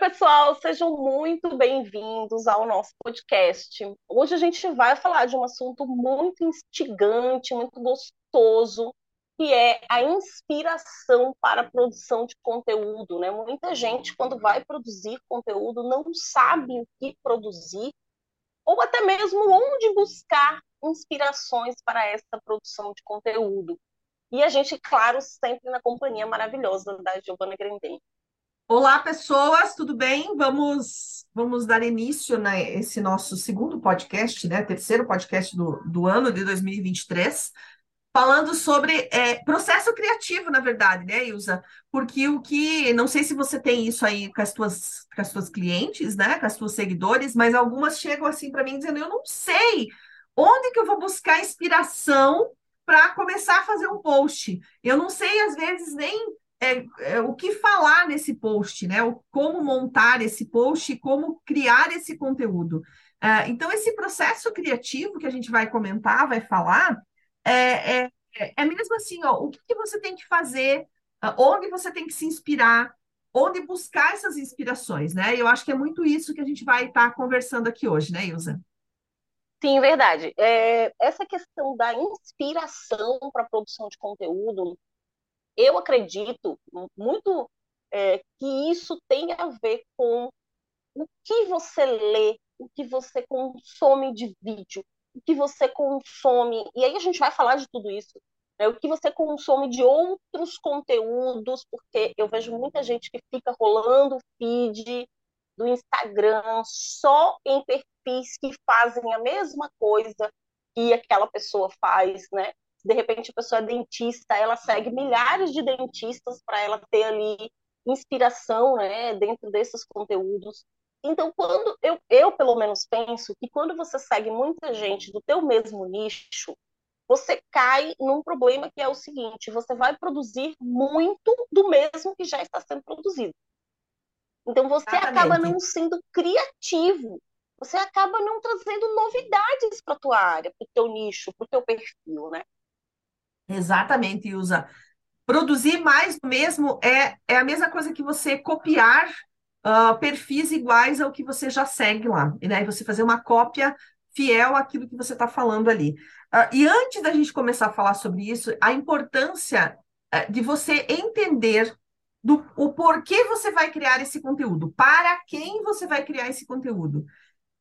pessoal, sejam muito bem-vindos ao nosso podcast. Hoje a gente vai falar de um assunto muito instigante, muito gostoso, que é a inspiração para a produção de conteúdo. Né? Muita gente, quando vai produzir conteúdo, não sabe o que produzir, ou até mesmo onde buscar inspirações para essa produção de conteúdo. E a gente, claro, sempre na companhia maravilhosa da Giovanna Grandem. Olá, pessoas, tudo bem? Vamos, vamos dar início a né, esse nosso segundo podcast, né? Terceiro podcast do, do ano de 2023, falando sobre é, processo criativo, na verdade, né, Ilza? Porque o que, não sei se você tem isso aí com as tuas, com as tuas clientes, né? Com as tuas seguidores, mas algumas chegam assim para mim dizendo: eu não sei onde que eu vou buscar inspiração para começar a fazer um post. Eu não sei, às vezes, nem é, é, o que falar nesse post, né? O, como montar esse post, como criar esse conteúdo. Uh, então, esse processo criativo que a gente vai comentar, vai falar, é, é, é mesmo assim, ó, o que, que você tem que fazer, uh, onde você tem que se inspirar, onde buscar essas inspirações, né? Eu acho que é muito isso que a gente vai estar tá conversando aqui hoje, né, Ilza? Sim, verdade. É, essa questão da inspiração para a produção de conteúdo, eu acredito muito é, que isso tem a ver com o que você lê, o que você consome de vídeo, o que você consome. E aí a gente vai falar de tudo isso. Né? O que você consome de outros conteúdos, porque eu vejo muita gente que fica rolando feed do Instagram só em perfis que fazem a mesma coisa que aquela pessoa faz, né? De repente a pessoa é dentista, ela segue milhares de dentistas para ela ter ali inspiração, né, dentro desses conteúdos. Então, quando eu, eu pelo menos penso que quando você segue muita gente do teu mesmo nicho, você cai num problema que é o seguinte: você vai produzir muito do mesmo que já está sendo produzido. Então, você Exatamente. acaba não sendo criativo. Você acaba não trazendo novidades para a tua área, para o teu nicho, para o teu perfil, né? Exatamente, usa. Produzir mais do mesmo é, é a mesma coisa que você copiar uh, perfis iguais ao que você já segue lá. E né? você fazer uma cópia fiel àquilo que você está falando ali. Uh, e antes da gente começar a falar sobre isso, a importância uh, de você entender do, o porquê você vai criar esse conteúdo, para quem você vai criar esse conteúdo.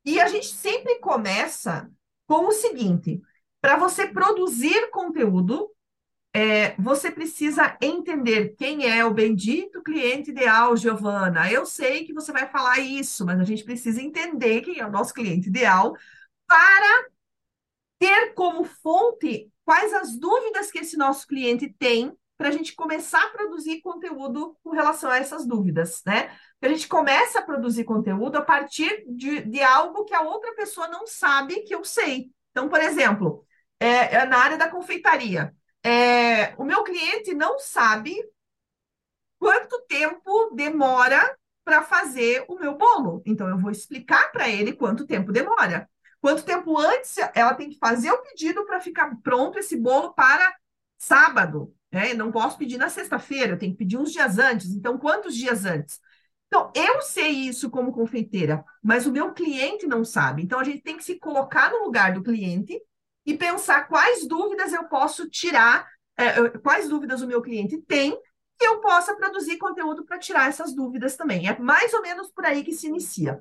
E a gente sempre começa com o seguinte: para você produzir conteúdo, é, você precisa entender quem é o bendito cliente ideal, Giovana. Eu sei que você vai falar isso, mas a gente precisa entender quem é o nosso cliente ideal para ter como fonte quais as dúvidas que esse nosso cliente tem para a gente começar a produzir conteúdo com relação a essas dúvidas, né? a gente começa a produzir conteúdo a partir de, de algo que a outra pessoa não sabe que eu sei. Então, por exemplo, é, é na área da confeitaria é, o meu cliente não sabe quanto tempo demora para fazer o meu bolo. Então, eu vou explicar para ele quanto tempo demora. Quanto tempo antes ela tem que fazer o pedido para ficar pronto esse bolo para sábado. Né? Não posso pedir na sexta-feira, eu tenho que pedir uns dias antes. Então, quantos dias antes? Então, eu sei isso como confeiteira, mas o meu cliente não sabe. Então, a gente tem que se colocar no lugar do cliente e pensar quais dúvidas eu posso tirar, é, quais dúvidas o meu cliente tem, que eu possa produzir conteúdo para tirar essas dúvidas também. É mais ou menos por aí que se inicia.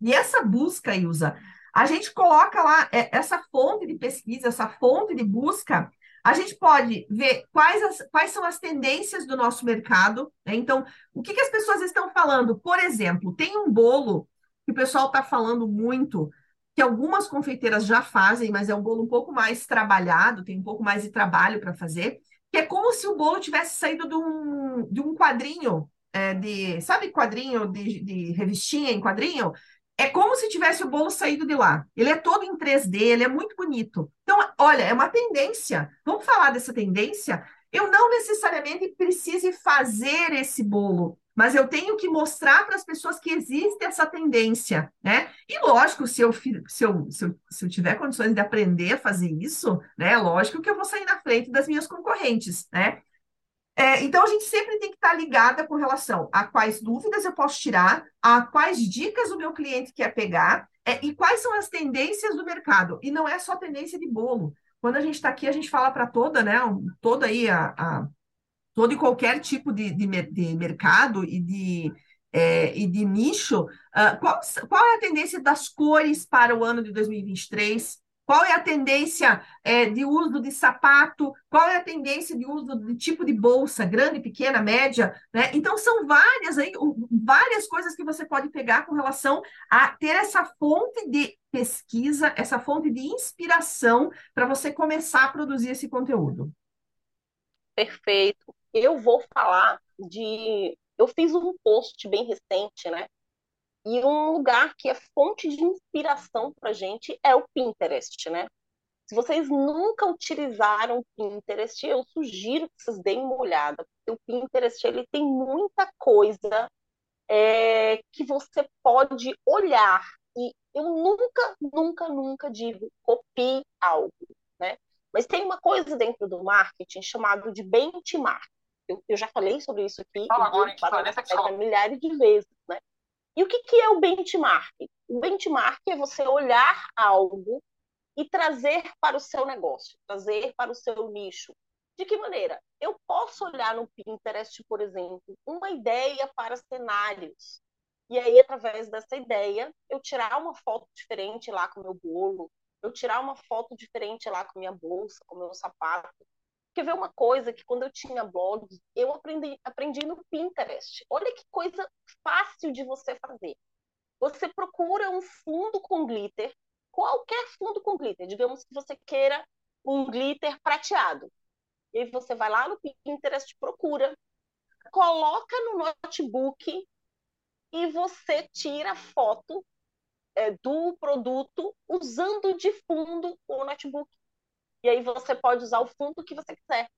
E essa busca, Ilza, a gente coloca lá é, essa fonte de pesquisa, essa fonte de busca, a gente pode ver quais, as, quais são as tendências do nosso mercado. Né? Então, o que, que as pessoas estão falando? Por exemplo, tem um bolo que o pessoal está falando muito, que algumas confeiteiras já fazem, mas é um bolo um pouco mais trabalhado, tem um pouco mais de trabalho para fazer, que é como se o bolo tivesse saído de um, de um quadrinho, é, de, sabe quadrinho de, de revistinha em quadrinho? É como se tivesse o bolo saído de lá. Ele é todo em 3D, ele é muito bonito. Então, olha, é uma tendência. Vamos falar dessa tendência? Eu não necessariamente precise fazer esse bolo mas eu tenho que mostrar para as pessoas que existe essa tendência, né? E lógico, se eu, se, eu, se, eu, se eu tiver condições de aprender a fazer isso, né? Lógico que eu vou sair na frente das minhas concorrentes, né? É, então, a gente sempre tem que estar ligada com relação a quais dúvidas eu posso tirar, a quais dicas o meu cliente quer pegar, é, e quais são as tendências do mercado. E não é só tendência de bolo. Quando a gente está aqui, a gente fala para toda, né? Toda aí a, a, todo e qualquer tipo de, de, de mercado e de, é, e de nicho. Uh, qual, qual é a tendência das cores para o ano de 2023? Qual é a tendência é, de uso de sapato? Qual é a tendência de uso de tipo de bolsa, grande, pequena, média? Né? Então, são várias aí, várias coisas que você pode pegar com relação a ter essa fonte de pesquisa, essa fonte de inspiração para você começar a produzir esse conteúdo. Perfeito. Eu vou falar de. Eu fiz um post bem recente, né? E um lugar que é fonte de inspiração para gente é o Pinterest, né? Se vocês nunca utilizaram o Pinterest, eu sugiro que vocês deem uma olhada, porque o Pinterest ele tem muita coisa é, que você pode olhar. E eu nunca, nunca, nunca digo copie algo, né? Mas tem uma coisa dentro do marketing chamado de benchmark. Eu, eu já falei sobre isso aqui Fala agora, milhares de vezes, né? E o que, que é o benchmark? O benchmark é você olhar algo e trazer para o seu negócio, trazer para o seu nicho. De que maneira? Eu posso olhar no Pinterest, por exemplo, uma ideia para cenários. E aí, através dessa ideia, eu tirar uma foto diferente lá com o meu bolo, eu tirar uma foto diferente lá com minha bolsa, com meu sapato, porque ver uma coisa que quando eu tinha blog, eu aprendi, aprendi no Pinterest. Olha que coisa fácil de você fazer. Você procura um fundo com glitter, qualquer fundo com glitter. Digamos que você queira um glitter prateado. E aí você vai lá no Pinterest, procura, coloca no notebook e você tira foto é, do produto usando de fundo o notebook. E aí você pode usar o fundo que você quiser.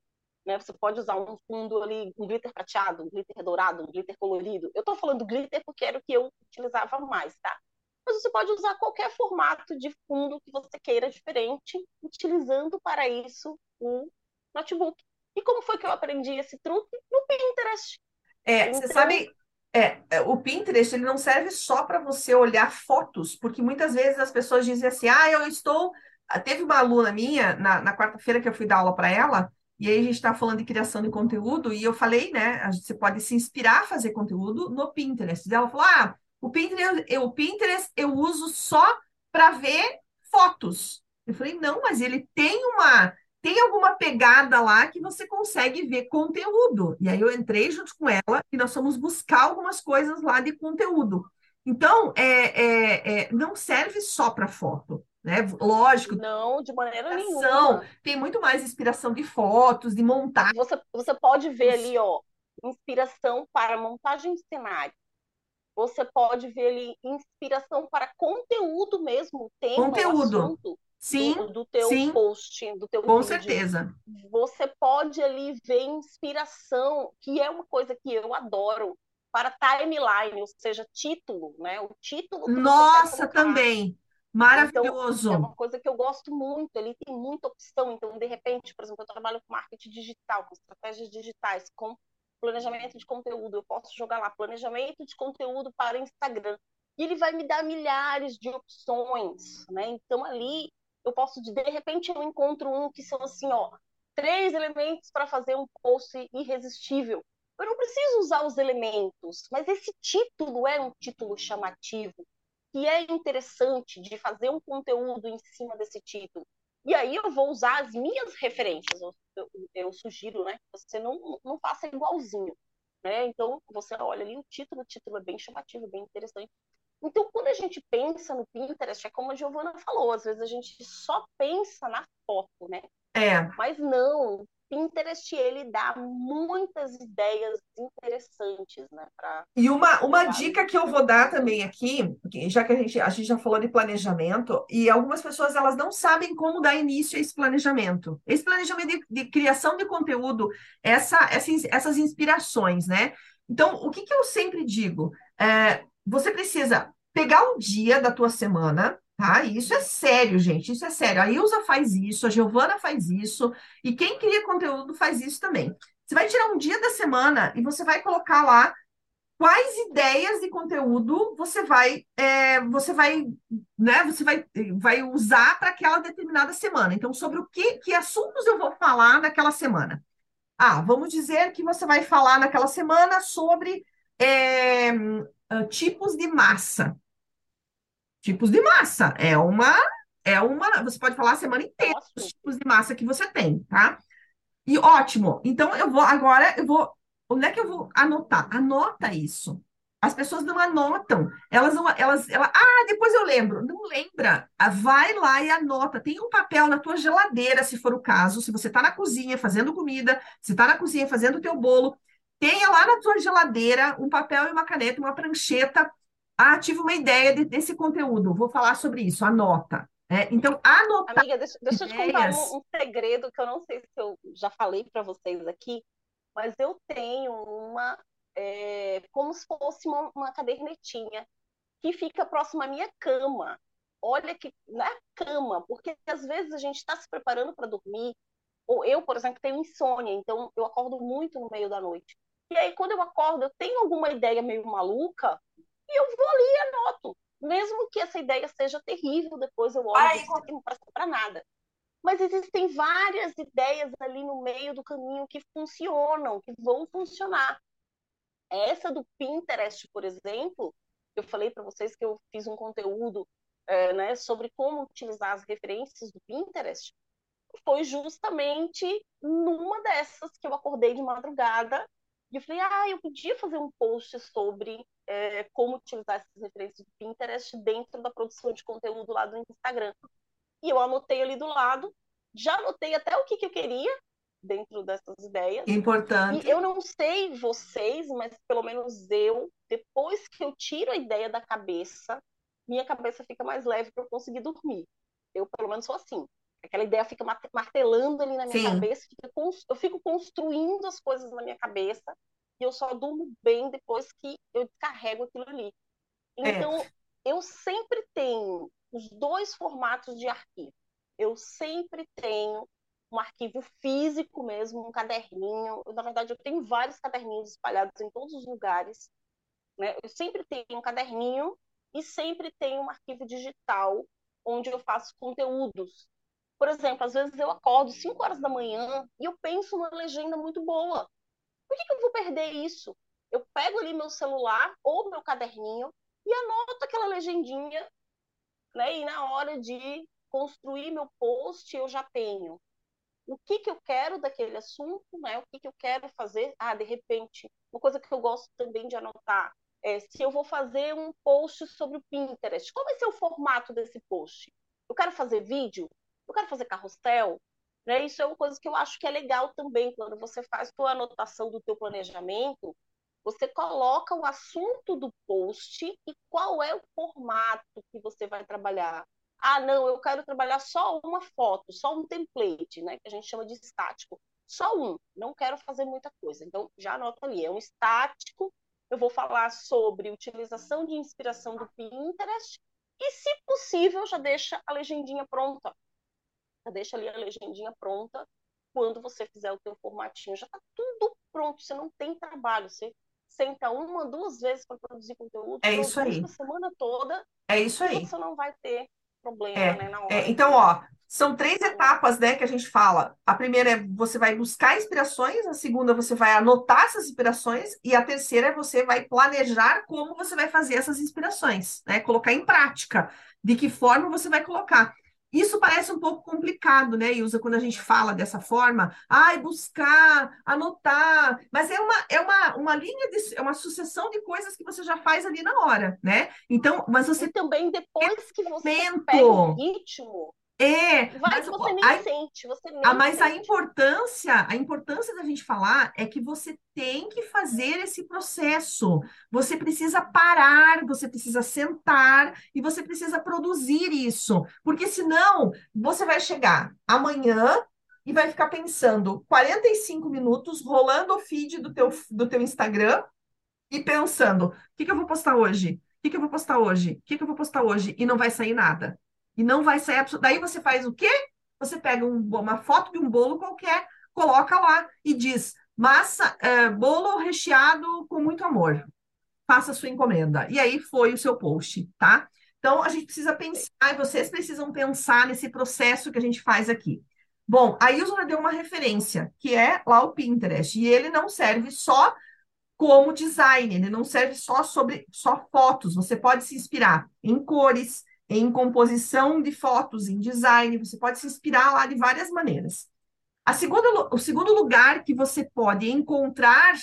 Né? Você pode usar um fundo ali, um glitter prateado, um glitter dourado, um glitter colorido. Eu estou falando glitter porque era o que eu utilizava mais, tá? Mas você pode usar qualquer formato de fundo que você queira diferente, utilizando para isso o notebook. E como foi que eu aprendi esse truque? No Pinterest. É, então... você sabe, é, é, o Pinterest ele não serve só para você olhar fotos, porque muitas vezes as pessoas dizem assim: ah, eu estou Teve uma aluna minha, na, na quarta-feira que eu fui dar aula para ela, e aí a gente está falando de criação de conteúdo, e eu falei, né? Você pode se inspirar a fazer conteúdo no Pinterest. E ela falou: ah, o Pinterest, eu, o Pinterest eu uso só para ver fotos. Eu falei, não, mas ele tem uma. Tem alguma pegada lá que você consegue ver conteúdo. E aí eu entrei junto com ela e nós fomos buscar algumas coisas lá de conteúdo. Então, é, é, é não serve só para foto. Né? Lógico. Não, de maneira nenhuma. Tem muito mais inspiração de fotos, de montar. Você, você pode ver ali, ó, inspiração para montagem de cenário. Você pode ver ali inspiração para conteúdo mesmo, tema, conteúdo. sim, do, do teu sim, post, do teu Com vídeo. certeza. Você pode ali ver inspiração, que é uma coisa que eu adoro, para timeline, ou seja, título, né? O título. Nossa, também. Maravilhoso. Então, é uma coisa que eu gosto muito, ele tem muita opção. Então, de repente, por exemplo, eu trabalho com marketing digital, com estratégias digitais, com planejamento de conteúdo. Eu posso jogar lá planejamento de conteúdo para Instagram. E ele vai me dar milhares de opções, né? Então, ali eu posso, de, repente, eu encontro um que são assim, ó, três elementos para fazer um post irresistível. Eu não preciso usar os elementos, mas esse título é um título chamativo que é interessante de fazer um conteúdo em cima desse título. E aí eu vou usar as minhas referências. Eu, eu, eu sugiro né, que você não, não faça igualzinho. Né? Então, você olha ali o título, o título é bem chamativo, bem interessante. Então, quando a gente pensa no Pinterest, é como a Giovana falou, às vezes a gente só pensa na foto, né? É. Mas não, Pinterest ele dá muitas ideias interessantes, né? Pra... E uma, uma dica que eu vou dar também aqui, já que a gente, a gente já falou de planejamento, e algumas pessoas elas não sabem como dar início a esse planejamento. Esse planejamento de, de criação de conteúdo, essa, essas, essas inspirações, né? Então, o que, que eu sempre digo? É, você precisa pegar um dia da tua semana, Tá? Isso é sério, gente. Isso é sério. A Ilza faz isso, a Giovana faz isso, e quem cria conteúdo faz isso também. Você vai tirar um dia da semana e você vai colocar lá quais ideias de conteúdo você vai, é, você vai, né, você vai, vai usar para aquela determinada semana. Então, sobre o que, que assuntos eu vou falar naquela semana. Ah, vamos dizer que você vai falar naquela semana sobre é, ah, tipos de massa. Tipos de massa é uma é uma, você pode falar a semana inteira os tipos de massa que você tem, tá? E ótimo. Então eu vou agora eu vou onde é que eu vou anotar? Anota isso. As pessoas não anotam. Elas não, elas, ela, ah, depois eu lembro. Não lembra. Ah, vai lá e anota. Tem um papel na tua geladeira, se for o caso. Se você está na cozinha fazendo comida, se está na cozinha fazendo o teu bolo, tenha lá na tua geladeira um papel e uma caneta, uma prancheta. Ah, tive uma ideia de, desse conteúdo. Vou falar sobre isso. Anota. É, então, anotar. Amiga, deixa, deixa eu te contar um, um, segredo que eu não sei se eu já falei para vocês aqui, mas eu tenho uma, é, como se fosse uma, uma cadernetinha que fica próxima à minha cama. Olha que na é cama, porque às vezes a gente está se preparando para dormir, ou eu, por exemplo, tenho insônia, então eu acordo muito no meio da noite. E aí, quando eu acordo, eu tenho alguma ideia meio maluca, e eu vou ali e anoto. Mesmo que essa ideia seja terrível, depois eu olho e digo, não presta para nada. Mas existem várias ideias ali no meio do caminho que funcionam, que vão funcionar. Essa do Pinterest, por exemplo, eu falei para vocês que eu fiz um conteúdo é, né, sobre como utilizar as referências do Pinterest. Foi justamente numa dessas que eu acordei de madrugada e eu falei, ah, eu podia fazer um post sobre é, como utilizar essas referências do Pinterest dentro da produção de conteúdo lá do Instagram. E eu anotei ali do lado, já anotei até o que, que eu queria dentro dessas ideias. Importante. E eu não sei vocês, mas pelo menos eu, depois que eu tiro a ideia da cabeça, minha cabeça fica mais leve para eu conseguir dormir. Eu, pelo menos, sou assim. Aquela ideia fica martelando ali na minha Sim. cabeça, eu fico construindo as coisas na minha cabeça e eu só durmo bem depois que eu descarrego aquilo ali. É. Então, é. eu sempre tenho os dois formatos de arquivo. Eu sempre tenho um arquivo físico mesmo, um caderninho. Eu, na verdade, eu tenho vários caderninhos espalhados em todos os lugares. Né? Eu sempre tenho um caderninho e sempre tenho um arquivo digital onde eu faço conteúdos. Por exemplo, às vezes eu acordo 5 horas da manhã e eu penso numa legenda muito boa. Por que, que eu vou perder isso? Eu pego ali meu celular ou meu caderninho e anoto aquela legendinha, né? E na hora de construir meu post, eu já tenho o que, que eu quero daquele assunto, né? O que, que eu quero fazer. Ah, de repente, uma coisa que eu gosto também de anotar é se eu vou fazer um post sobre o Pinterest, qual vai ser o formato desse post? Eu quero fazer vídeo? Eu quero fazer carrossel? Né? Isso é uma coisa que eu acho que é legal também, quando você faz sua anotação do teu planejamento, você coloca o assunto do post e qual é o formato que você vai trabalhar. Ah, não, eu quero trabalhar só uma foto, só um template, né? Que a gente chama de estático. Só um, não quero fazer muita coisa. Então, já anota ali, é um estático. Eu vou falar sobre utilização de inspiração do Pinterest e, se possível, já deixa a legendinha pronta. Deixa ali a legendinha pronta. Quando você fizer o teu formatinho, já está tudo pronto. Você não tem trabalho. Você senta uma, duas vezes para produzir conteúdo. É isso aí. A semana toda. É isso aí. Você não vai ter problema, é, né, é, então, ó, são três etapas, né, que a gente fala. A primeira é você vai buscar inspirações, a segunda você vai anotar essas inspirações e a terceira é você vai planejar como você vai fazer essas inspirações, né, colocar em prática, de que forma você vai colocar. Isso parece um pouco complicado, né, Ilza, quando a gente fala dessa forma, ai, buscar, anotar, mas é uma, é uma, uma linha, de, é uma sucessão de coisas que você já faz ali na hora, né? Então, mas você... E também depois que você pega o ritmo, é, Vai mas, você nem a, sente, você nem a, Mas sente. a importância, a importância da gente falar é que você tem que fazer esse processo. Você precisa parar, você precisa sentar e você precisa produzir isso. Porque senão você vai chegar amanhã e vai ficar pensando 45 minutos rolando o feed do teu, do teu Instagram e pensando: o que, que eu vou postar hoje? O que, que eu vou postar hoje? O que, que eu vou postar hoje? E não vai sair nada. E não vai sair absoluto. Daí você faz o quê? Você pega um, uma foto de um bolo qualquer, coloca lá e diz: Massa, é, bolo recheado com muito amor. Faça a sua encomenda. E aí foi o seu post, tá? Então a gente precisa pensar, e vocês precisam pensar nesse processo que a gente faz aqui. Bom, a Ilza deu uma referência, que é lá o Pinterest, e ele não serve só como design, ele não serve só sobre só fotos. Você pode se inspirar em cores, em composição de fotos, em design, você pode se inspirar lá de várias maneiras. A segunda, o segundo lugar que você pode encontrar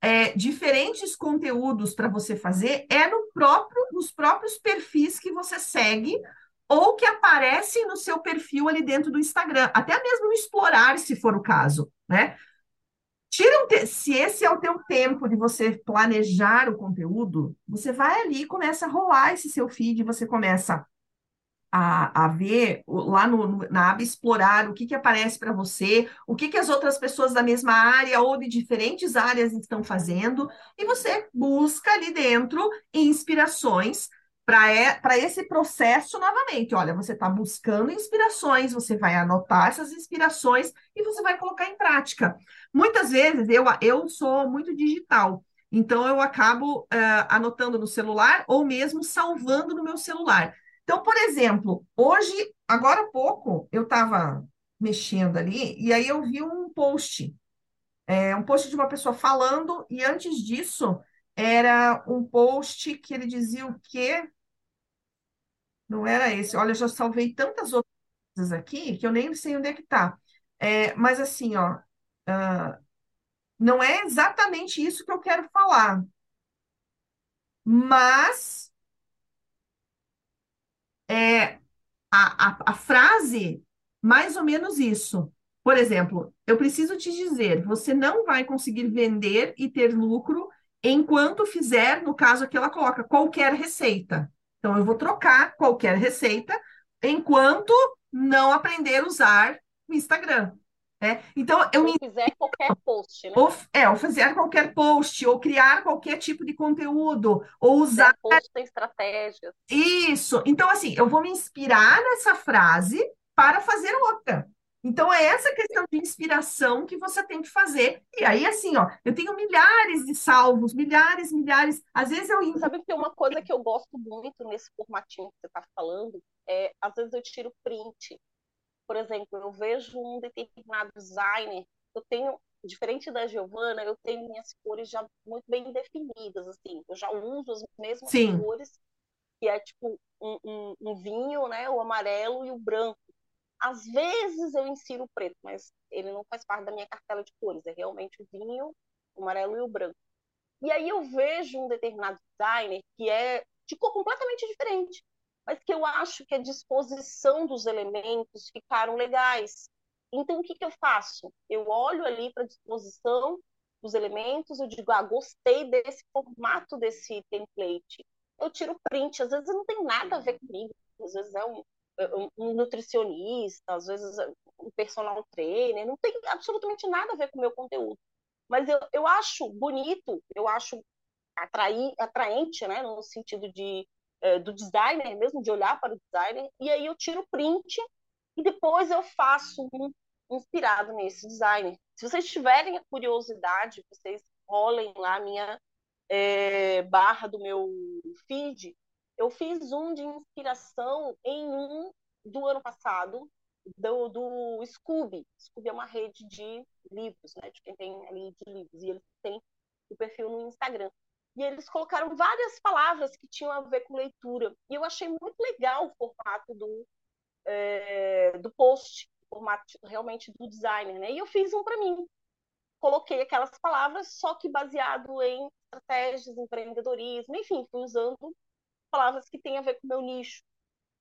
é, diferentes conteúdos para você fazer é no próprio, nos próprios perfis que você segue ou que aparecem no seu perfil ali dentro do Instagram, até mesmo no explorar, se for o caso, né? Tira um se esse é o teu tempo de você planejar o conteúdo, você vai ali e começa a rolar esse seu feed, você começa a, a ver lá no, na aba explorar o que, que aparece para você, o que, que as outras pessoas da mesma área ou de diferentes áreas estão fazendo, e você busca ali dentro inspirações para esse processo novamente. Olha, você está buscando inspirações, você vai anotar essas inspirações e você vai colocar em prática. Muitas vezes eu, eu sou muito digital. Então, eu acabo uh, anotando no celular ou mesmo salvando no meu celular. Então, por exemplo, hoje, agora há pouco, eu estava mexendo ali e aí eu vi um post, é, um post de uma pessoa falando, e antes disso era um post que ele dizia o quê? Não era esse. Olha, eu já salvei tantas outras coisas aqui que eu nem sei onde é que está. É, mas assim, ó, uh, não é exatamente isso que eu quero falar. Mas é, a, a, a frase, mais ou menos isso. Por exemplo, eu preciso te dizer, você não vai conseguir vender e ter lucro enquanto fizer, no caso aqui ela coloca qualquer receita. Então eu vou trocar qualquer receita enquanto não aprender a usar o Instagram. É, então, eu ou fizer qualquer post, né? Ou, é, ou fazer qualquer post, ou criar qualquer tipo de conteúdo, ou usar. Post tem estratégias. Isso. Então, assim, eu vou me inspirar nessa frase para fazer outra. Então, é essa questão de inspiração que você tem que fazer. E aí, assim, ó, eu tenho milhares de salvos, milhares, milhares. Às vezes eu. Sabe que tem uma coisa que eu gosto muito nesse formatinho que você está falando? É, às vezes eu tiro print por exemplo, eu vejo um determinado designer, eu tenho, diferente da Giovana, eu tenho minhas cores já muito bem definidas, assim, eu já uso as mesmas Sim. cores, que é tipo um, um, um vinho, né, o amarelo e o branco. Às vezes eu insiro o preto, mas ele não faz parte da minha cartela de cores, é realmente o vinho, o amarelo e o branco. E aí eu vejo um determinado designer que é de cor completamente diferente mas que eu acho que a disposição dos elementos ficaram legais. Então, o que, que eu faço? Eu olho ali para a disposição dos elementos, eu digo, ah, gostei desse formato desse template. Eu tiro print, às vezes não tem nada a ver comigo, às vezes é um, um nutricionista, às vezes é um personal trainer, não tem absolutamente nada a ver com o meu conteúdo. Mas eu, eu acho bonito, eu acho atrair, atraente, né, no sentido de é, do designer mesmo, de olhar para o designer, e aí eu tiro print e depois eu faço um inspirado nesse designer. Se vocês tiverem a curiosidade, vocês rolem lá a minha é, barra do meu feed, eu fiz um de inspiração em um do ano passado, do, do Scooby. Scooby é uma rede de livros, né? De quem tem ali de livros. E eles têm o perfil no Instagram e eles colocaram várias palavras que tinham a ver com leitura. E eu achei muito legal o formato do, é, do post, o formato realmente do designer. Né? E eu fiz um para mim. Coloquei aquelas palavras, só que baseado em estratégias, empreendedorismo, enfim, fui usando palavras que têm a ver com o meu nicho.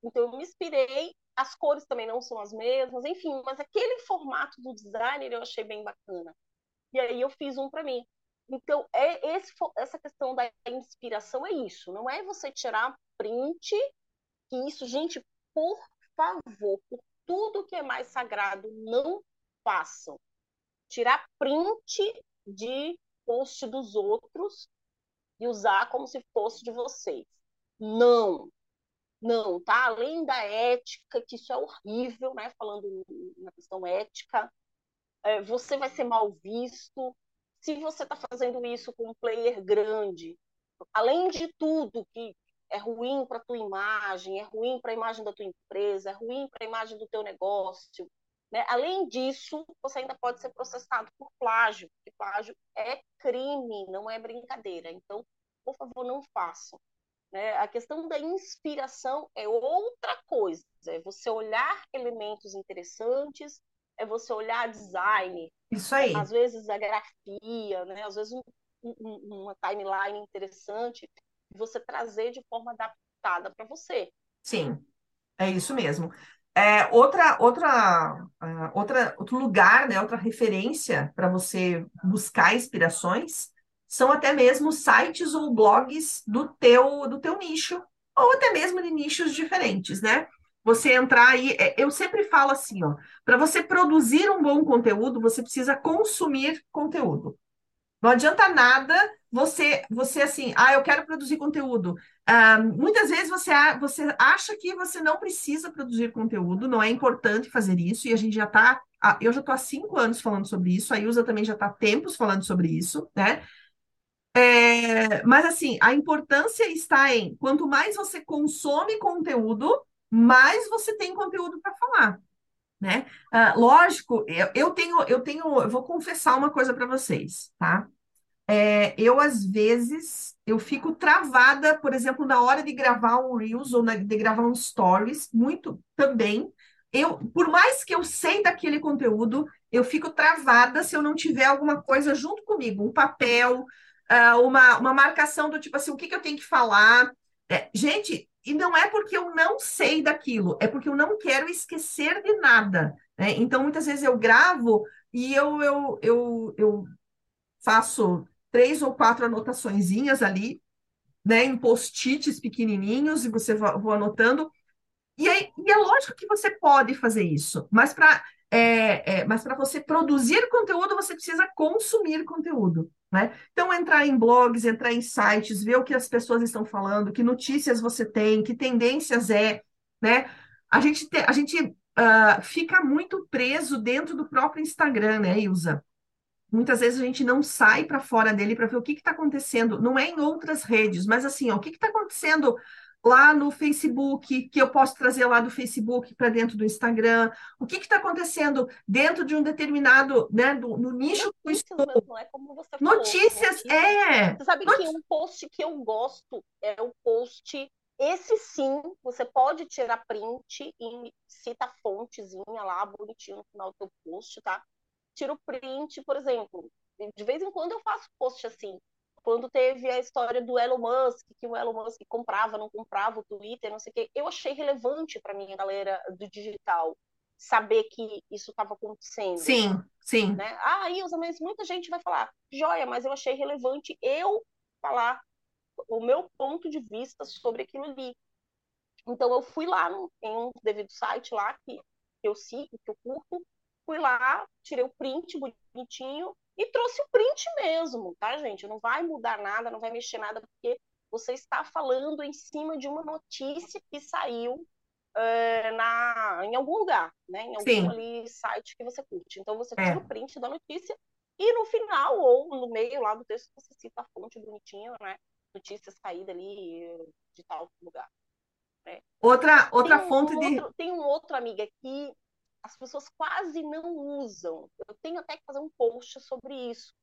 Então, eu me inspirei, as cores também não são as mesmas, enfim, mas aquele formato do designer eu achei bem bacana. E aí eu fiz um para mim. Então, é esse, essa questão da inspiração é isso, não é você tirar print, que isso, gente, por favor, por tudo que é mais sagrado, não façam. Tirar print de post dos outros e usar como se fosse de vocês. Não, não, tá? Além da ética, que isso é horrível, né? Falando na questão ética, é, você vai ser mal visto, Se você está fazendo isso com um player grande, além de tudo que é ruim para tua imagem, é ruim para a imagem da tua empresa, é ruim para a imagem do teu negócio, né? Além disso, você ainda pode ser processado por plágio, porque plágio é crime, não é brincadeira. Então, por favor, não façam. Né? A questão da inspiração é outra coisa, é você olhar elementos interessantes, é você olhar design, isso aí. às vezes a grafia, né? às vezes um, um, uma timeline interessante, você trazer de forma adaptada para você. Sim, é isso mesmo. É, outra, outra, uh, outra, outro lugar, né, outra referência para você buscar inspirações são até mesmo sites ou blogs do teu, do teu nicho, ou até mesmo de nichos diferentes, né? Você entrar aí, é, eu sempre falo assim, ó, para você produzir um bom conteúdo, você precisa consumir conteúdo. Não adianta nada você, você assim, ah, eu quero produzir conteúdo. Ah, muitas vezes você, você acha que você não precisa produzir conteúdo, não é importante fazer isso, e a gente já está, eu já estou há cinco anos falando sobre isso, a Ilza também já está há tempos falando sobre isso, né? É, mas assim, a importância está em quanto mais você consome conteúdo, mais você tem conteúdo para falar. Né? Uh, lógico, eu, eu, tenho, eu tenho, eu vou confessar uma coisa para vocês, tá? É, eu às vezes eu fico travada, por exemplo, na hora de gravar um Reels ou na, de gravar um Stories, muito também. Eu, por mais que eu sei daquele conteúdo, eu fico travada se eu não tiver alguma coisa junto comigo, um papel, uh, uma, uma marcação do tipo assim, o que, que eu tenho que falar. É, gente, e não é porque eu não sei daquilo, é porque eu não quero esquecer de nada. Né? Então, muitas vezes eu gravo e eu, eu, eu, eu faço três ou quatro anotaçõezinhas ali, né, em post-its pequenininhos, e você vou anotando. E, aí, e é lógico que você pode fazer isso, mas para é, é, mas para você produzir conteúdo, você precisa consumir conteúdo. Né? Então, entrar em blogs, entrar em sites, ver o que as pessoas estão falando, que notícias você tem, que tendências é, né? A gente, te, a gente uh, fica muito preso dentro do próprio Instagram, né, Ilza? Muitas vezes a gente não sai para fora dele para ver o que está acontecendo, não é em outras redes, mas assim, ó, o que está acontecendo lá no Facebook, que eu posso trazer lá do Facebook para dentro do Instagram, o que está acontecendo dentro de um determinado, né, do, no nicho eu estou. Mesmo, é como você falou, notícias, notícias, é. Você sabe que um post que eu gosto é o post, esse sim, você pode tirar print e cita a fontezinha lá, bonitinho no final do teu post, tá? Tira o print, por exemplo, de vez em quando eu faço post assim, quando teve a história do Elon Musk, que o Elon Musk comprava, não comprava o Twitter, não sei o quê, eu achei relevante para mim, galera do digital, saber que isso estava acontecendo. Sim, sim. Né? Ah, Ilza, mas muita gente vai falar, joia, mas eu achei relevante eu falar o meu ponto de vista sobre aquilo ali. Então eu fui lá no, em um devido site lá que eu sigo, que eu curto, fui lá, tirei o print bonitinho e trouxe o print mesmo, tá, gente? Não vai mudar nada, não vai mexer nada, porque você está falando em cima de uma notícia que saiu é, na, em algum lugar, né? Em algum ali, site que você curte. Então você tira é. o print da notícia e no final, ou no meio lá do texto, você cita a fonte bonitinha, né? Notícia saída ali de tal lugar. Né? Outra, outra tem fonte um de. Outro, tem um outro, amiga, que as pessoas quase não usam. Eu tenho até que fazer um post sobre isso.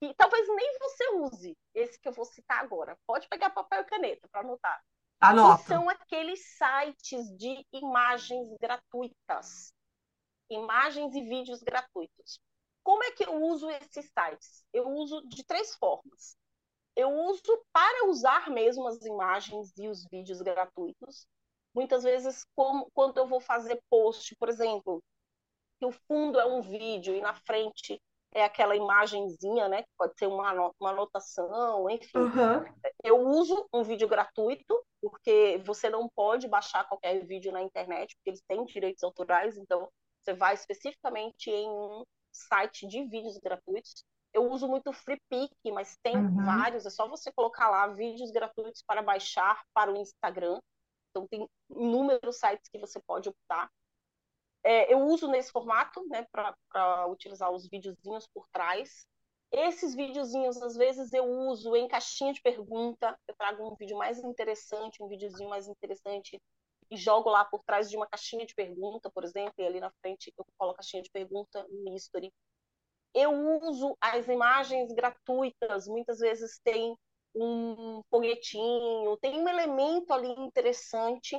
E talvez nem você use esse que eu vou citar agora. Pode pegar papel e caneta para anotar. Anota. Que são aqueles sites de imagens gratuitas. Imagens e vídeos gratuitos. Como é que eu uso esses sites? Eu uso de três formas. Eu uso para usar mesmo as imagens e os vídeos gratuitos Muitas vezes, como, quando eu vou fazer post, por exemplo, que o fundo é um vídeo e na frente é aquela imagenzinha, né? Que pode ser uma, uma anotação, enfim. Uhum. Eu uso um vídeo gratuito, porque você não pode baixar qualquer vídeo na internet, porque eles têm direitos autorais, então você vai especificamente em um site de vídeos gratuitos. Eu uso muito FreePic, mas tem uhum. vários, é só você colocar lá vídeos gratuitos para baixar para o Instagram. Então, tem inúmeros sites que você pode optar. É, eu uso nesse formato, né, para utilizar os videozinhos por trás. Esses videozinhos, às vezes, eu uso em caixinha de pergunta. Eu trago um vídeo mais interessante, um videozinho mais interessante, e jogo lá por trás de uma caixinha de pergunta, por exemplo, e ali na frente eu coloco a caixinha de pergunta no history. Eu uso as imagens gratuitas, muitas vezes tem um folhetinho, tem um elemento ali interessante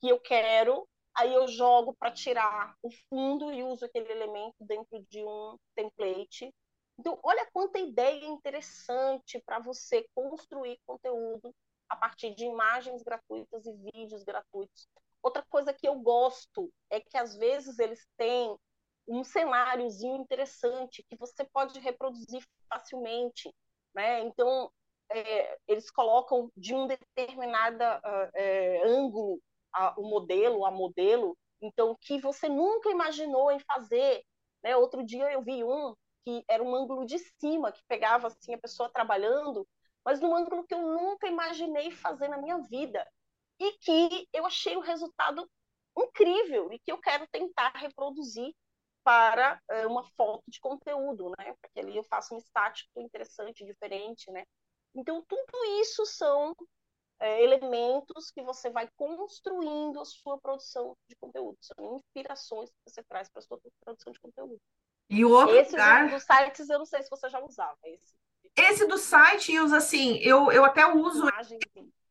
que eu quero, aí eu jogo para tirar o fundo e uso aquele elemento dentro de um template. Então, olha quanta ideia interessante para você construir conteúdo a partir de imagens gratuitas e vídeos gratuitos. Outra coisa que eu gosto é que às vezes eles têm um cenáriozinho interessante que você pode reproduzir facilmente, né? Então é, eles colocam de um determinado uh, é, ângulo a, o modelo, a modelo, então que você nunca imaginou em fazer. Né? Outro dia eu vi um que era um ângulo de cima que pegava assim a pessoa trabalhando mas num ângulo que eu nunca imaginei fazer na minha vida. E que eu achei o resultado incrível e que eu quero tentar reproduzir para uh, uma foto de conteúdo, né? Porque ali eu faço um estático interessante, diferente, né? Então, tudo isso são é, elementos que você vai construindo a sua produção de conteúdo. São inspirações que você traz para a sua produção de conteúdo. E o outro esse lugar... dos sites, eu não sei se você já usava esse. Esse do site, usa assim, eu, eu até uso.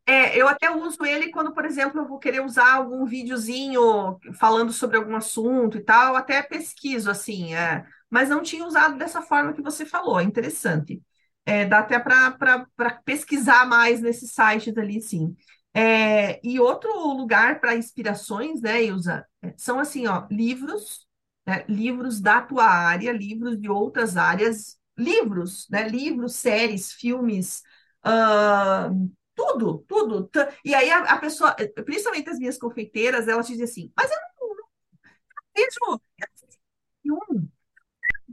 É, eu até uso ele quando, por exemplo, eu vou querer usar algum videozinho falando sobre algum assunto e tal, até pesquiso assim, é, mas não tinha usado dessa forma que você falou, é interessante. É, dá até para pesquisar mais nesses sites ali, sim. É, e outro lugar para inspirações, né, Ilza, é, são assim, ó, livros, né, livros da tua área, livros de outras áreas, livros, né? Livros, séries, filmes, uh, tudo, tudo. E aí a, a, pessoa, principalmente as minhas confeiteiras, elas dizem assim, mas eu não, não vejo filme.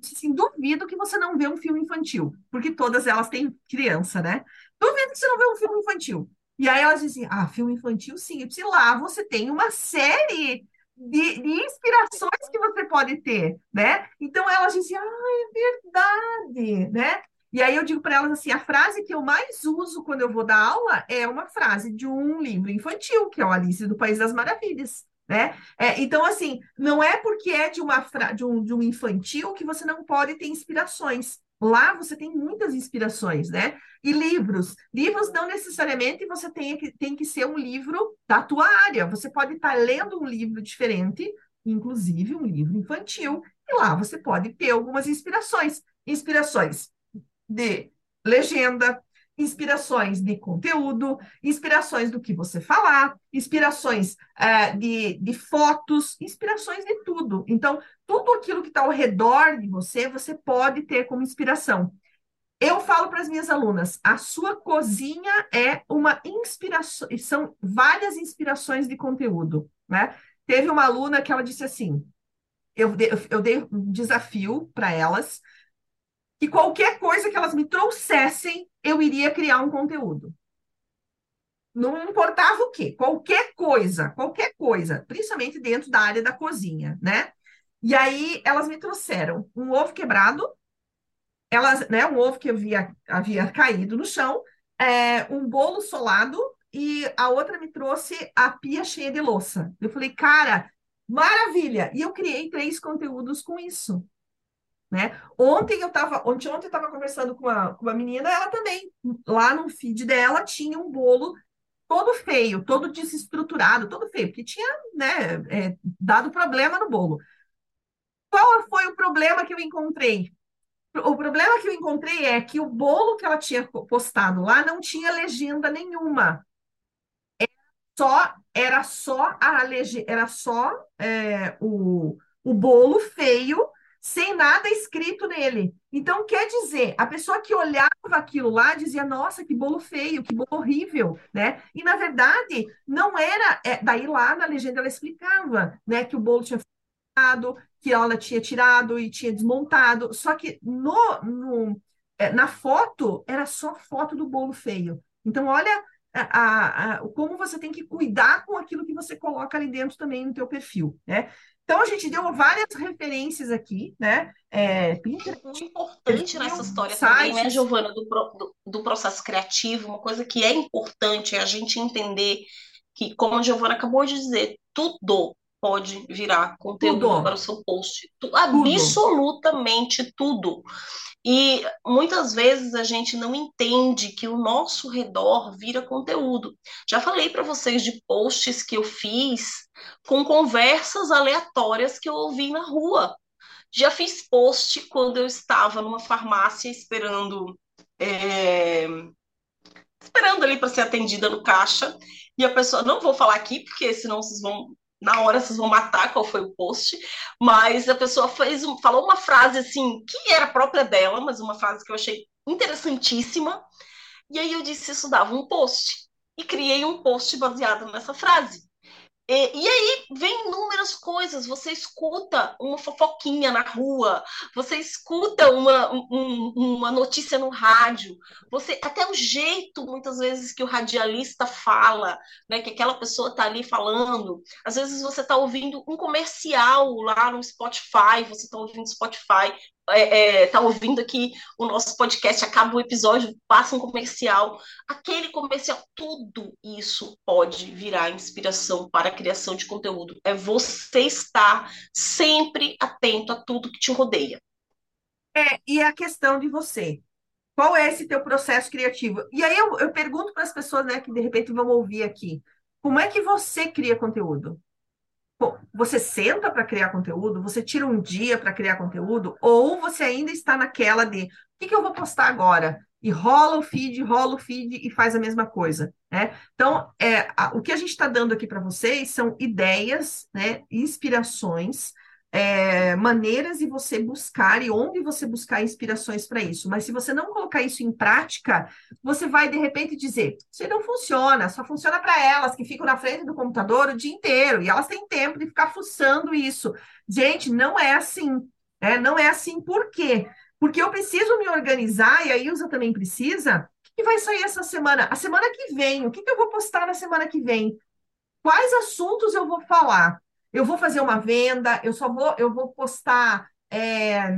Assim, duvido que você não vê um filme infantil, porque todas elas têm criança, né? Duvido que você não vê um filme infantil. E aí elas dizem, ah, filme infantil, sim. E lá você tem uma série de, de, inspirações que você pode ter, né? Então elas dizem, ah, é verdade, né? E aí eu digo para elas assim, a frase que eu mais uso quando eu vou dar aula é uma frase de um livro infantil, que é o Alice do País das Maravilhas. Né? É, então, assim, não é porque é de, uma de, um, de um infantil que você não pode ter inspirações. Lá você tem muitas inspirações, né? E livros. Livros não necessariamente você tem que, tem que ser um livro da tua área. Você pode estar lendo um livro diferente, inclusive um livro infantil, e lá você pode ter algumas inspirações. Inspirações de legenda, inspirações de conteúdo, inspirações do que você falar, inspirações uh, de, de fotos, inspirações de tudo. Então, tudo aquilo que está ao redor de você, você pode ter como inspiração. Eu falo para as minhas alunas, a sua cozinha é uma inspiração, são várias inspirações de conteúdo, né? Teve uma aluna que ela disse assim, eu, eu dei um desafio para elas, que qualquer coisa que elas me trouxessem, eu iria criar um conteúdo. Não importava o quê, qualquer coisa, qualquer coisa, principalmente dentro da área da cozinha, né? E aí elas me trouxeram um ovo quebrado, elas, né, um ovo que havia, havia caído no chão, é, um bolo solado e a outra me trouxe a pia cheia de louça. Eu falei, cara, maravilha! E eu criei três conteúdos com isso. Né? Ontem eu estava, ontem, ontem eu estava conversando com uma, com uma menina, ela também, lá no feed dela, tinha um bolo todo feio, todo desestruturado, todo feio, porque tinha né, é, dado problema no bolo. Qual foi o problema que eu encontrei? O problema que eu encontrei é que o bolo que ela tinha postado lá não tinha legenda nenhuma. Era só, era só a era só é, o, o bolo feio sem nada escrito nele. Então, quer dizer, a pessoa que olhava aquilo lá dizia, nossa, que bolo feio, que bolo horrível, né? E, na verdade, não era... É, daí, lá na legenda, ela explicava, né, que o bolo tinha ficado, que ela tinha tirado e tinha desmontado, só que no, no é, na foto, era só foto do bolo feio. Então, olha a, a, a, como você tem que cuidar com aquilo que você coloca ali dentro também no teu perfil, né? Então, a gente deu várias referências aqui, né? É, o importante nessa história sites. também, né, Giovana, do, do, do, processo criativo, uma coisa que é importante é a gente entender que, como a Giovana acabou de dizer, tudo pode virar conteúdo tudo. para o seu post. Tudo. Absolutamente tudo. E muitas vezes a gente não entende que o nosso redor vira conteúdo. Já falei para vocês de posts que eu fiz com conversas aleatórias que eu ouvi na rua. Já fiz post quando eu estava numa farmácia esperando é, esperando ali para ser atendida no caixa e a pessoa não vou falar aqui porque senão vocês vão na hora vocês vão matar qual foi o post, mas a pessoa fez um, falou uma frase assim, que era própria dela, mas uma frase que eu achei interessantíssima. E aí eu disse isso dava um post e criei um post baseado nessa frase. E, e, aí vem inúmeras coisas. Você escuta uma fofoquinha na rua, você escuta uma, um, uma notícia no rádio, você até o jeito, muitas vezes, que o radialista fala, né, que aquela pessoa está ali falando. Às vezes você está ouvindo um comercial lá no Spotify, você está ouvindo Spotify, é, é, tá ouvindo aqui o nosso podcast, acaba o episódio, passa um comercial. Aquele comercial, tudo isso pode virar inspiração para a criação de conteúdo. É você estar sempre atento a tudo que te rodeia. É, e a questão de você. Qual é esse teu processo criativo? E aí eu, eu pergunto para as pessoas né, que de repente vão ouvir aqui: como é que você cria conteúdo? Você senta para criar conteúdo, você tira um dia para criar conteúdo, ou você ainda está naquela de o que, que eu vou postar agora? E rola o feed, rola o feed e faz a mesma coisa. Né? Então, é, a, o que a gente está dando aqui para vocês são ideias, né, inspirações é, maneiras de você buscar e onde você buscar inspirações para isso. Mas se você não colocar isso em prática, você vai de repente dizer: isso não funciona, só funciona para elas que ficam na frente do computador o dia inteiro e elas têm tempo de ficar fuçando isso. Gente, não é assim. Né? Não é assim por quê? Porque eu preciso me organizar e a Ilza também precisa. O que vai sair essa semana? A semana que vem, o que, que eu vou postar na semana que vem? Quais assuntos eu vou falar? Eu vou fazer uma venda, eu só vou, eu vou postar, é,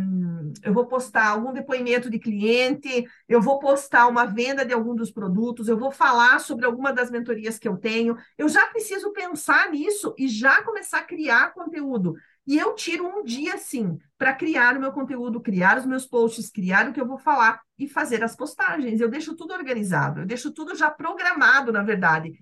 eu vou postar algum depoimento de cliente, eu vou postar uma venda de algum dos produtos, eu vou falar sobre alguma das mentorias que eu tenho. Eu já preciso pensar nisso e já começar a criar conteúdo. E eu tiro um dia, sim, para criar o meu conteúdo, criar os meus posts, criar o que eu vou falar e fazer as postagens. Eu deixo tudo organizado, eu deixo tudo já programado, na verdade.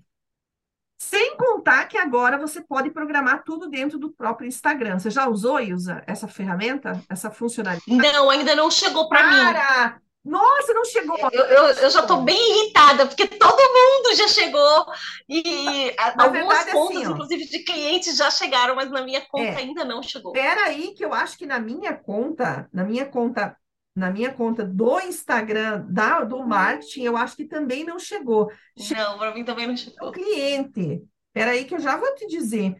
Sem contar que agora você pode programar tudo dentro do próprio Instagram. Você já usou, Ilza, essa ferramenta, essa funcionalidade? Não, ainda não chegou para mim. Nossa, não chegou. Eu, eu, eu já estou bem irritada, porque todo mundo já chegou. E na algumas verdade, contas, assim, inclusive de clientes, já chegaram, mas na minha conta é, ainda não chegou. Espera aí, que eu acho que na minha conta, na minha conta na minha conta do Instagram da, do marketing, eu acho que também não chegou. Não, para mim também não chegou. O cliente. Espera aí que eu já vou te dizer.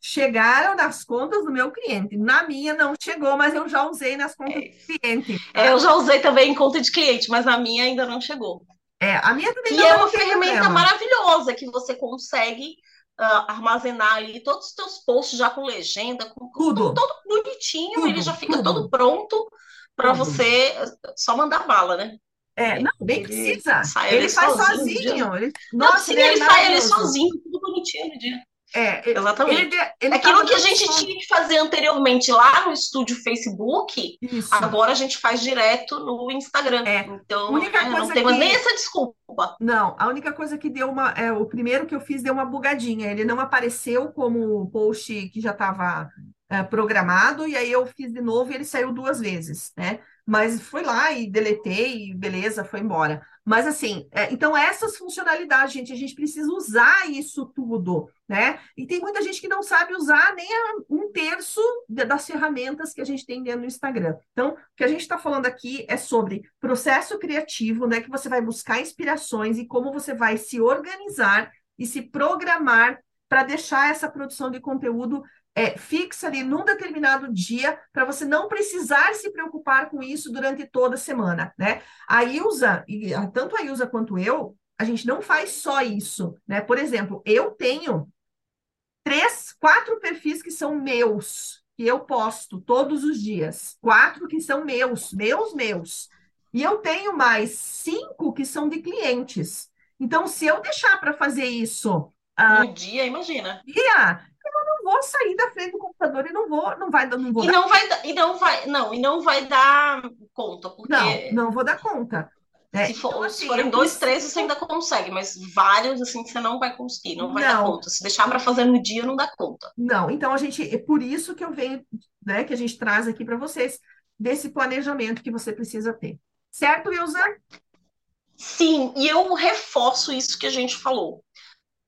Chegaram nas contas do meu cliente. Na minha não chegou, mas eu já usei nas contas é. do cliente. É, eu já usei também em conta de cliente, mas na minha ainda não chegou. É, a minha também que não é uma ferramenta problema. maravilhosa que você consegue uh, armazenar ali todos os teus posts já com legenda, com tudo, todo bonitinho, tudo, ele já fica tudo. todo pronto para você só mandar bala, né? É, não, nem precisa. Ele, ele faz sozinho. sozinho. Ele... Nossa, sim, ele, ele é sai ele sozinho, tudo bonitinho no dia. É, exatamente. Ele, ele Aquilo que a gente tinha que fazer anteriormente lá no estúdio Facebook, Isso. agora a gente faz direto no Instagram. É. Então, é, não temos que... nem essa desculpa. Não, a única coisa que deu uma. É, o primeiro que eu fiz deu uma bugadinha. Ele não apareceu como post que já estava é, programado, e aí eu fiz de novo e ele saiu duas vezes, né? Mas fui lá e deletei, beleza, foi embora. Mas assim, é, então essas funcionalidades, gente, a gente precisa usar isso tudo, né? E tem muita gente que não sabe usar nem um terço das ferramentas que a gente tem dentro do Instagram. Então, o que a gente está falando aqui é sobre processo criativo, né? Que você vai buscar inspirações e como você vai se organizar e se programar para deixar essa produção de conteúdo é, fixa ali num determinado dia para você não precisar se preocupar com isso durante toda a semana, né? A Ilza, e tanto a Ilza quanto eu, a gente não faz só isso, né? Por exemplo, eu tenho três, quatro perfis que são meus, que eu posto todos os dias. Quatro que são meus, meus, meus. E eu tenho mais cinco que são de clientes. Então, se eu deixar para fazer isso. Uh, no dia, imagina. Dia, não vou sair da frente do computador e não vou, não vai, não vou. E não vai, e não vai, não, e não vai dar conta, porque não, não vou dar conta. É, se, for, então, assim, se forem dois, três, você ainda consegue, mas vários, assim, você não vai conseguir, não vai não. dar conta. Se deixar para fazer no dia, não dá conta. Não, então a gente, é por isso que eu venho, né, que a gente traz aqui para vocês, desse planejamento que você precisa ter. Certo, Ilza? Sim, e eu reforço isso que a gente falou.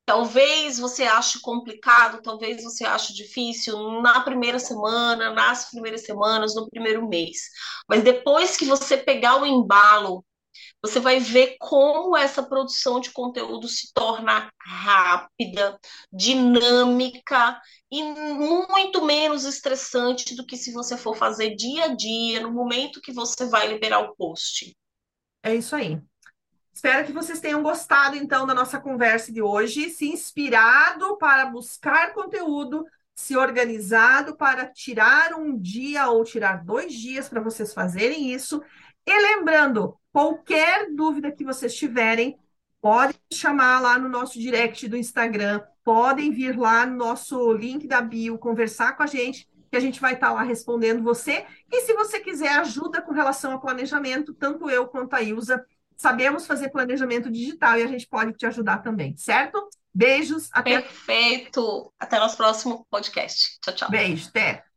Talvez você ache complicado, talvez você ache difícil na primeira semana, nas primeiras semanas, no primeiro mês. Mas depois que você pegar o embalo você vai ver como essa produção de conteúdo se torna rápida, dinâmica e muito menos estressante do que se você for fazer dia a dia, no momento que você vai liberar o post. É isso aí. Espero que vocês tenham gostado, então, da nossa conversa de hoje, se inspirado para buscar conteúdo, se organizado para tirar um dia ou tirar dois dias para vocês fazerem isso. E lembrando, Qualquer dúvida que vocês tiverem, podem chamar lá no nosso direct do Instagram, podem vir lá no nosso link da bio, conversar com a gente, que a gente vai estar lá respondendo você. E se você quiser ajuda com relação ao planejamento, tanto eu quanto a Ilza sabemos fazer planejamento digital e a gente pode te ajudar também, certo? Beijos. Até... Perfeito. Até nosso próximo podcast. Tchau, tchau. Beijo. Até.